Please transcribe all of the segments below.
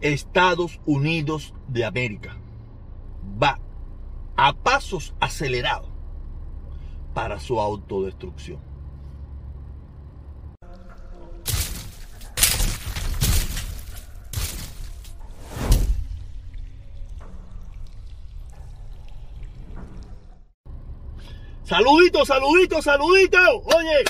Estados Unidos de América va a pasos acelerados para su autodestrucción. Saludito, saludito, saludito. Oye,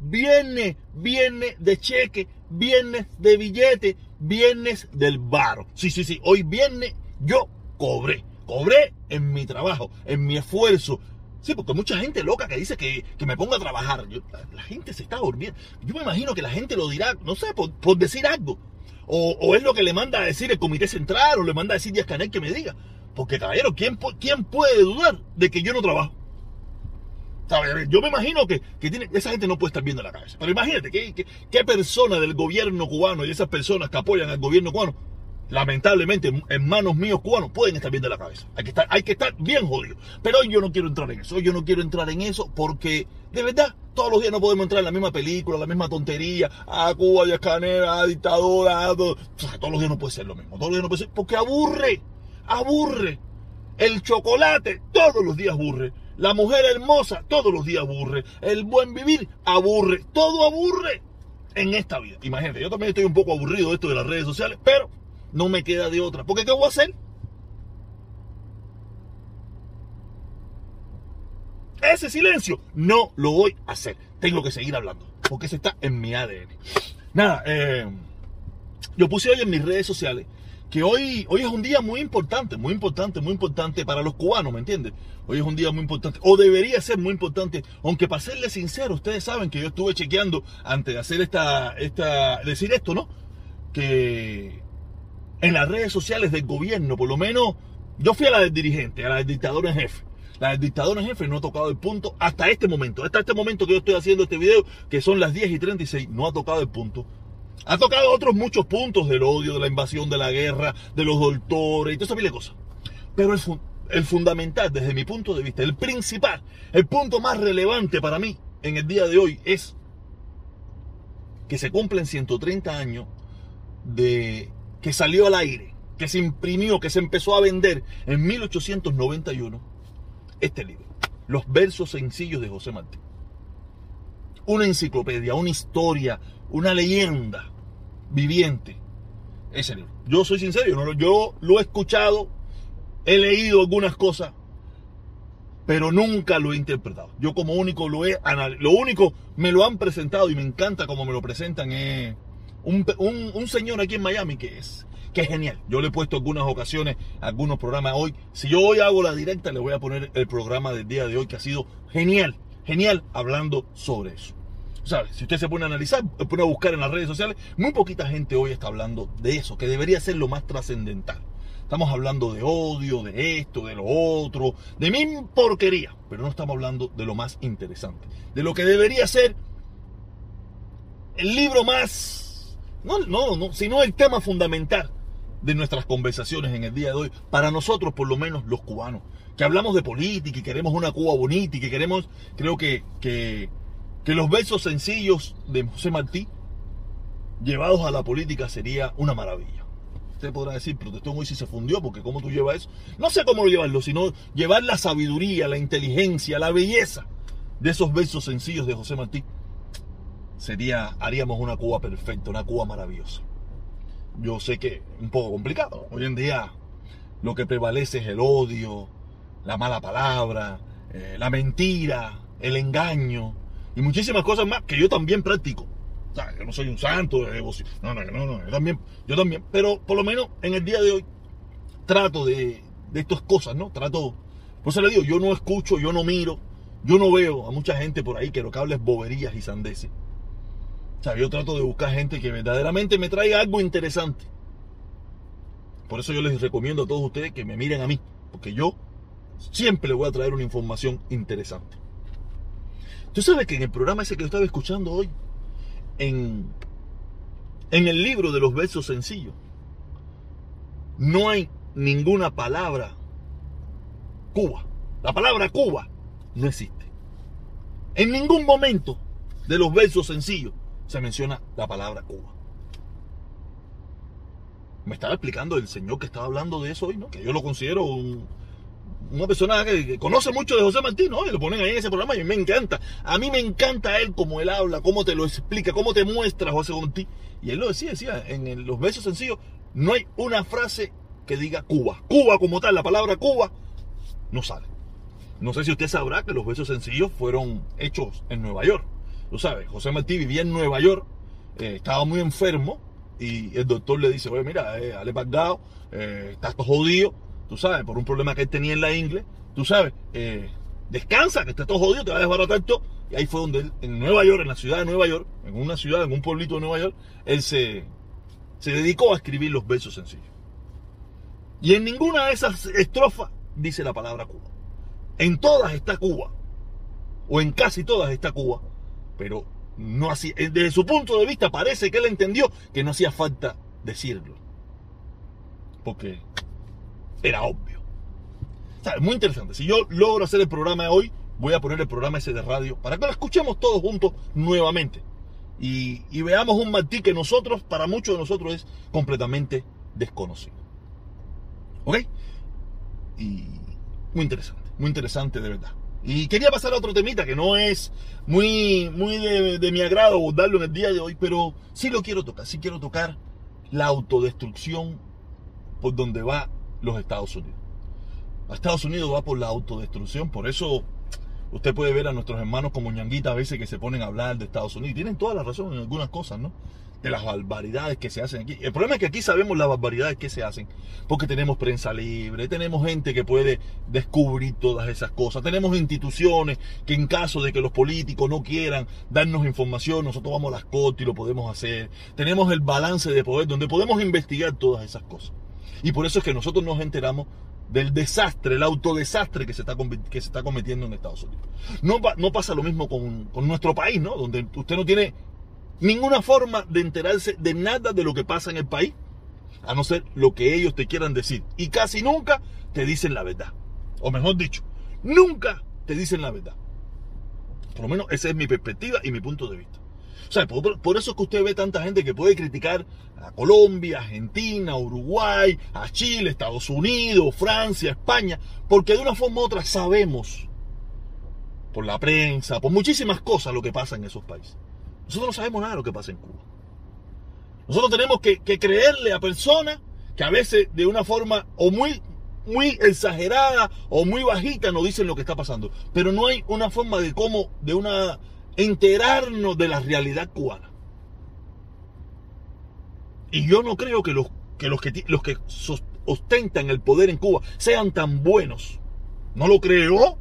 viernes, viernes de cheque, viernes de billete, viernes del baro. Sí, sí, sí. Hoy viernes yo cobré. Cobré en mi trabajo, en mi esfuerzo. Sí, porque mucha gente loca que dice que, me ponga a trabajar. la, gente se está durmiendo. Yo me imagino que la gente lo dirá, no sé, por, decir algo. O, es lo que le manda a decir el comité central o le manda a decir Díaz Canel que me diga. Porque, caballero, ¿quién, ¿quién puede dudar de que yo no trabajo? Yo me imagino que, tiene, esa gente no puede estar viendo la cabeza. Pero imagínate, ¿qué, qué, persona del gobierno cubano y esas personas que apoyan al gobierno cubano, lamentablemente en manos míos cubanos, pueden estar viendo la cabeza? Hay que estar, hay que estar bien jodido. Pero hoy yo no quiero entrar en eso. Hoy yo no quiero entrar en eso porque, de verdad, todos los días no podemos entrar en la misma película, la misma tontería. A Cuba, a Canera, a dictadora. todos los días no puede ser lo mismo. Todos los días no puede ser porque aburre. Aburre. El chocolate todos los días aburre. La mujer hermosa todos los días aburre. El buen vivir aburre. Todo aburre en esta vida. Imagínate, yo también estoy un poco aburrido de esto de las redes sociales, pero no me queda de otra. Porque ¿qué voy a hacer? Ese silencio no lo voy a hacer. Tengo que seguir hablando. Porque ese está en mi ADN. Nada, eh, yo puse hoy en mis redes sociales que hoy, hoy es un día muy importante, muy importante, muy importante para los cubanos, ¿me entiendes? Hoy es un día muy importante, o debería ser muy importante, aunque para serles sincero, ustedes saben que yo estuve chequeando antes de hacer esta, esta, decir esto, ¿no? Que en las redes sociales del gobierno, por lo menos, yo fui a la del dirigente, a la del dictador en jefe. La del dictador en jefe no ha tocado el punto hasta este momento, hasta este momento que yo estoy haciendo este video, que son las 10 y 36, no ha tocado el punto ha tocado otros muchos puntos del odio, de la invasión, de la guerra, de los doctores y toda esa de cosas. Pero el, el fundamental, desde mi punto de vista, el principal, el punto más relevante para mí en el día de hoy es que se cumplen 130 años de que salió al aire, que se imprimió, que se empezó a vender en 1891 este libro, Los versos sencillos de José Martí. Una enciclopedia, una historia, una leyenda viviente. Ese libro. Yo soy sincero, yo, lo he escuchado, he leído algunas cosas, pero nunca lo he interpretado. Yo como único lo he lo único me lo han presentado y me encanta como me lo presentan es un, señor aquí en Miami que es que es genial. Yo le he puesto algunas ocasiones, algunos programas hoy. Si yo hoy hago la directa, le voy a poner el programa del día de hoy que ha sido genial, genial hablando sobre eso. Si usted se pone a analizar, pone a buscar en las redes sociales, muy poquita gente hoy está hablando de eso, que debería ser lo más trascendental. Estamos hablando de odio, de esto, de lo otro, de mi porquería, pero no estamos hablando de lo más interesante, de lo que debería ser el libro más, no, no, no, sino el tema fundamental de nuestras conversaciones en el día de hoy, para nosotros por lo menos los cubanos, que hablamos de política y queremos una Cuba bonita y que queremos, creo que que los versos sencillos de José Martí llevados a la política sería una maravilla. Usted podrá decir, protestó muy si se fundió, porque ¿cómo tú llevas eso? No sé cómo llevarlo, sino llevar la sabiduría, la inteligencia, la belleza de esos versos sencillos de José Martí. Sería, haríamos una Cuba perfecta, una Cuba maravillosa. Yo sé que un poco complicado. Hoy en día lo que prevalece es el odio, la mala palabra, eh, la mentira, el engaño, y muchísimas cosas más que yo también practico. O sea, yo no soy un santo de devoción. No, no, no, no, yo también, yo también. Pero por lo menos en el día de hoy trato de, de estas cosas, ¿no? Trato, por eso le digo, yo no escucho, yo no miro, yo no veo a mucha gente por ahí que lo que habla es boberías y sandeces. O sea, yo trato de buscar gente que verdaderamente me traiga algo interesante. Por eso yo les recomiendo a todos ustedes que me miren a mí, porque yo siempre les voy a traer una información interesante. Tú sabes que en el programa ese que yo estaba escuchando hoy, en, en el libro de los versos sencillos, no hay ninguna palabra Cuba. La palabra Cuba no existe. En ningún momento de los versos sencillos se menciona la palabra Cuba. me estaba explicando el señor que estaba hablando de eso hoy, ¿no? Que yo lo considero una persona que, conoce mucho de José Martín, ¿no? Y lo ponen ahí en ese programa y me encanta. A mí me encanta él, como él habla, cómo te lo explica, cómo te muestra José Martín. Y él lo decía, decía, en los besos sencillos, no hay una frase que diga Cuba. Cuba como tal, la palabra Cuba no sale. No sé si usted sabrá que los besos sencillos fueron hechos en Nueva York. Tú sabes, José Martí vivía en Nueva York, eh, estaba muy enfermo y el doctor le dice, oye, mira, eh, Ale Bagdao, eh, jodido, tú sabes, por un problema que él tenía en la ingle, tú sabes, eh, descansa, que estás todo jodido, te va a desbaratar todo. Y ahí fue donde él, en Nueva York, en la ciudad de Nueva York, en una ciudad, en un pueblito de Nueva York, él se, se dedicó a escribir los versos sencillos. Y en ninguna de esas estrofas dice la palabra Cuba. En todas está Cuba. O en casi todas está Cuba. Pero no así. Eh, desde su punto de vista parece que él entendió que no hacía falta decirlo. Porque era obvio. O muy interesante. Si yo logro hacer el programa de hoy, voy a poner el programa ese de radio para que lo escuchemos todos juntos nuevamente. Y, veamos un Martí que nosotros, para muchos de nosotros, es completamente desconocido. ¿Ok? Y muy interesante, muy interesante de verdad. Y quería pasar a otro temita que no es muy, muy de, mi agrado darlo en el día de hoy, pero sí lo quiero tocar, sí quiero tocar la autodestrucción por donde va los Estados Unidos. Estados Unidos va por la autodestrucción, por eso usted puede ver a nuestros hermanos como ñanguita a veces que se ponen a hablar de Estados Unidos. Tienen toda la razón en algunas cosas, ¿no? de las barbaridades que se hacen aquí. El problema es que aquí sabemos las barbaridades que se hacen, porque tenemos prensa libre, tenemos gente que puede descubrir todas esas cosas, tenemos instituciones que en caso de que los políticos no quieran darnos información, nosotros vamos a las cortes y lo podemos hacer. Tenemos el balance de poder donde podemos investigar todas esas cosas. Y por eso es que nosotros nos enteramos del desastre, el autodesastre que se está, que se está cometiendo en Estados Unidos. No, no pasa lo mismo con, con nuestro país, ¿no? Donde usted no tiene ninguna forma de enterarse de nada de lo que pasa en el país, a no ser lo que ellos te quieran decir. Y casi nunca te dicen la verdad. O mejor dicho, nunca te dicen la verdad. Por lo menos esa es mi perspectiva y mi punto de vista. O sea, por, eso es que usted ve tanta gente que puede criticar a Colombia, Argentina, Uruguay, a Chile, Estados Unidos, Francia, España, porque de una forma u otra sabemos, por la prensa, por muchísimas cosas, lo que pasa en esos países. Nosotros no sabemos nada de lo que pasa en Cuba. Nosotros tenemos que, creerle a personas que a veces de una forma o muy, muy exagerada o muy bajita nos dicen lo que está pasando. Pero no hay una forma de cómo, de una, enterarnos de la realidad cubana. Y yo no creo que los que, los que, los que ostentan el poder en Cuba sean tan buenos. No lo creo,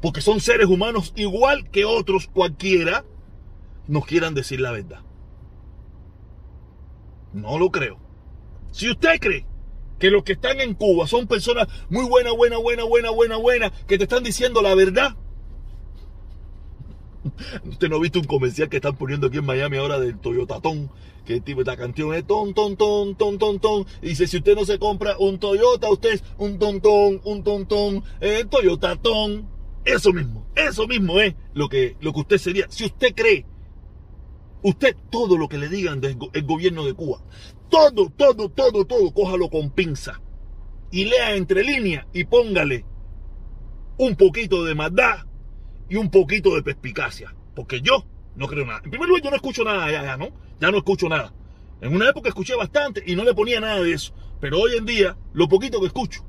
porque son seres humanos igual que otros cualquiera nos quieran decir la verdad. No lo creo. Si usted cree que los que están en Cuba son personas muy buenas, buena, buena, buena, buena, buena, que te están diciendo la verdad. Usted no ha visto un comercial que están poniendo aquí en Miami ahora del Toyota Ton, que el tipo esta canción es ton, ton, ton, ton, ton, ton. dice, si usted no se compra un Toyota, usted es un ton, ton, un ton, ton, eh, Toyota Ton. Eso mismo, eso mismo es lo que, lo que usted sería. Si usted cree Usted todo lo que le digan del gobierno de Cuba, todo, todo, todo, todo, cójalo con pinza. Y lea entre líneas y póngale un poquito de maldad y un poquito de perspicacia. Porque yo no creo nada. En primer lugar, yo no escucho nada ya, ya, ¿no? Ya no escucho nada. En una época escuché bastante y no le ponía nada de eso. Pero hoy en día, lo poquito que escucho,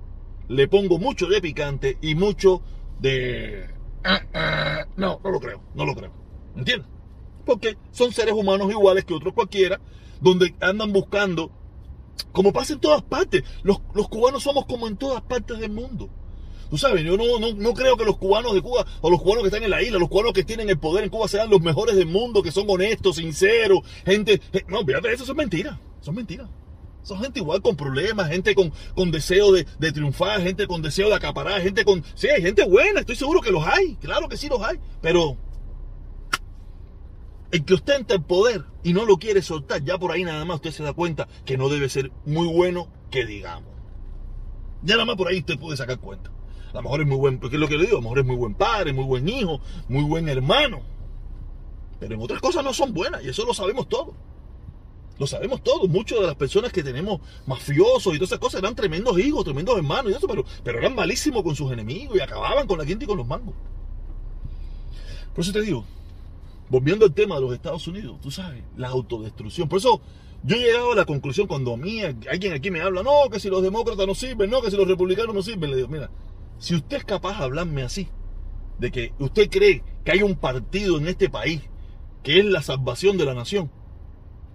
le pongo mucho de picante y mucho de... Ah, ah, no, no lo creo, no lo creo. ¿Entiendes? porque son seres humanos iguales que otros cualquiera, donde andan buscando, como pasa en todas partes, los, cubanos somos como en todas partes del mundo. Tú sabes, yo no, no, creo que los cubanos de Cuba o los cubanos que están en la isla, los cubanos que tienen el poder en Cuba sean los mejores del mundo, que son honestos, sinceros, gente... No, fíjate, eso son mentiras, son mentiras. Son gente igual con problemas, gente con, con deseo de, de, triunfar, gente con deseo de acaparar, gente con... Sí, hay gente buena, estoy seguro que los hay, claro que sí los hay, pero el que ostenta el poder y no lo quiere soltar, ya por ahí nada más usted se da cuenta que no debe ser muy bueno que digamos. Ya nada más por ahí usted puede sacar cuenta. A lo mejor es muy buen, porque es lo que le digo, a lo mejor es muy buen padre, muy buen hijo, muy buen hermano. Pero en otras cosas no son buenas y eso lo sabemos todos. Lo sabemos todos. Muchas de las personas que tenemos mafiosos y todas esas cosas eran tremendos hijos, tremendos hermanos y eso, pero, eran malísimos con sus enemigos y acababan con la gente y con los mangos. Por eso te digo, volviendo al tema de los Estados Unidos, tú sabes, la autodestrucción. Por eso yo he llegado a la conclusión cuando a alguien aquí me habla, no, que si los demócratas no sirven, no, que si los republicanos no sirven, le digo, mira, si usted es capaz de hablarme así, de que usted cree que hay un partido en este país que es la salvación de la nación,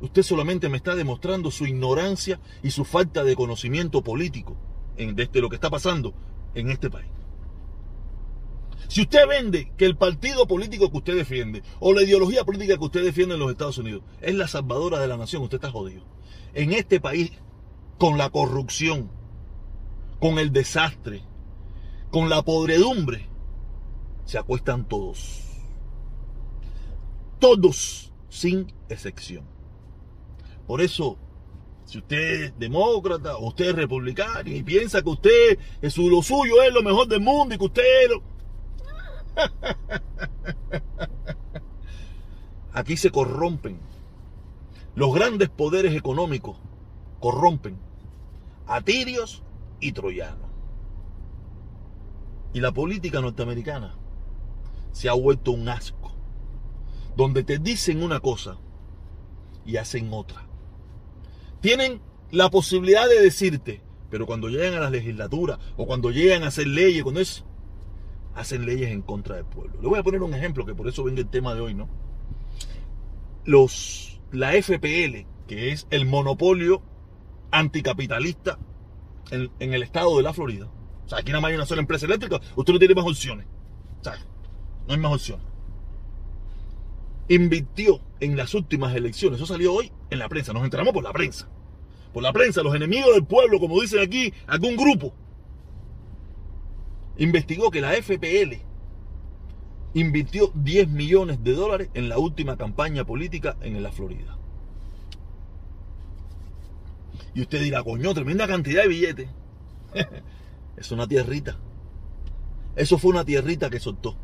usted solamente me está demostrando su ignorancia y su falta de conocimiento político en, desde lo que está pasando en este país. Si usted vende que el partido político que usted defiende o la ideología política que usted defiende en los Estados Unidos es la salvadora de la nación, usted está jodido. En este país, con la corrupción, con el desastre, con la podredumbre, se acuestan todos. Todos, sin excepción. Por eso, si usted es demócrata o usted es republicano y piensa que usted, es lo suyo es lo mejor del mundo y que usted... Aquí se corrompen. Los grandes poderes económicos corrompen a tirios y troyanos. Y la política norteamericana se ha vuelto un asco, donde te dicen una cosa y hacen otra. Tienen la posibilidad de decirte, pero cuando llegan a las legislaturas o cuando llegan a hacer leyes, cuando es, hacen leyes en contra del pueblo. Le voy a poner un ejemplo que por eso venga el tema de hoy, ¿no? Los, la FPL, que es el monopolio anticapitalista en, en el estado de la Florida, o sea, aquí nada más hay una sola empresa eléctrica, usted no tiene más opciones. No hay más opciones. Invirtió en las últimas elecciones, eso salió hoy en la prensa, nos enteramos por la prensa. Por la prensa, los enemigos del pueblo, como dicen aquí, algún grupo, investigó que la FPL invirtió 10 millones de dólares en la última campaña política en la Florida. Y usted dirá, coño, tremenda cantidad de billetes. Es una tierrita. Eso fue una tierrita que soltó.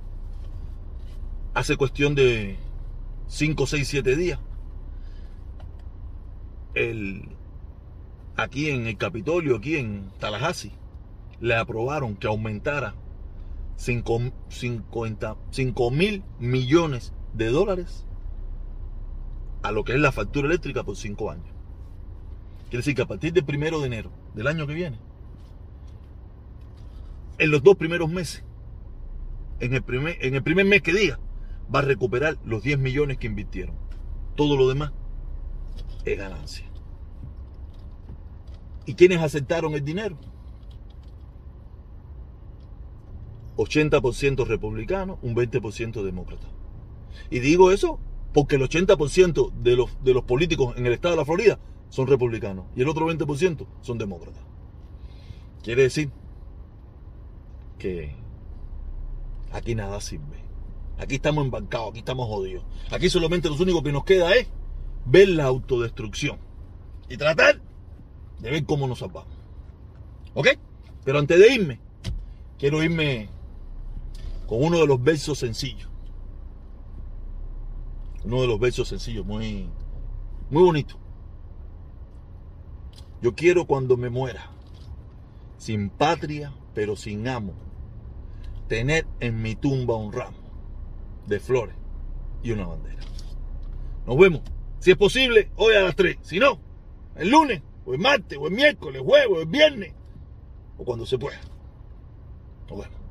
Hace cuestión de 5, 6, 7 días. El, aquí en el Capitolio, aquí en Tallahassee, le aprobaron que aumentara 5 mil millones de dólares a lo que es la factura eléctrica por 5 años. Quiere decir que a partir del primero de enero del año que viene, en los dos primeros meses, en el primer, mes que diga, va a recuperar los 10 millones que invirtieron. Todo lo demás es ganancia. ¿Y quiénes aceptaron el dinero? 80% republicano, un 20% demócrata. Y digo eso porque el 80% de los, de los políticos en el estado de la Florida son republicanos y el otro 20% son demócratas. Quiere decir aquí nada sirve. Aquí estamos embancados, aquí estamos jodidos. Aquí solamente lo único que nos queda es ver la autodestrucción y tratar de ver cómo nos salvamos. ¿Ok? Pero antes de irme, quiero irme con uno de los versos sencillos. Uno de los versos sencillos, muy, muy bonito. Yo quiero cuando me muera, sin patria, pero sin amo, tener en mi tumba un ramo de flores y una bandera. Nos vemos. Si es posible, hoy a las 3. Si no, el lunes, o el martes, o el miércoles, jueves, o el viernes, o cuando se pueda. Nos vemos.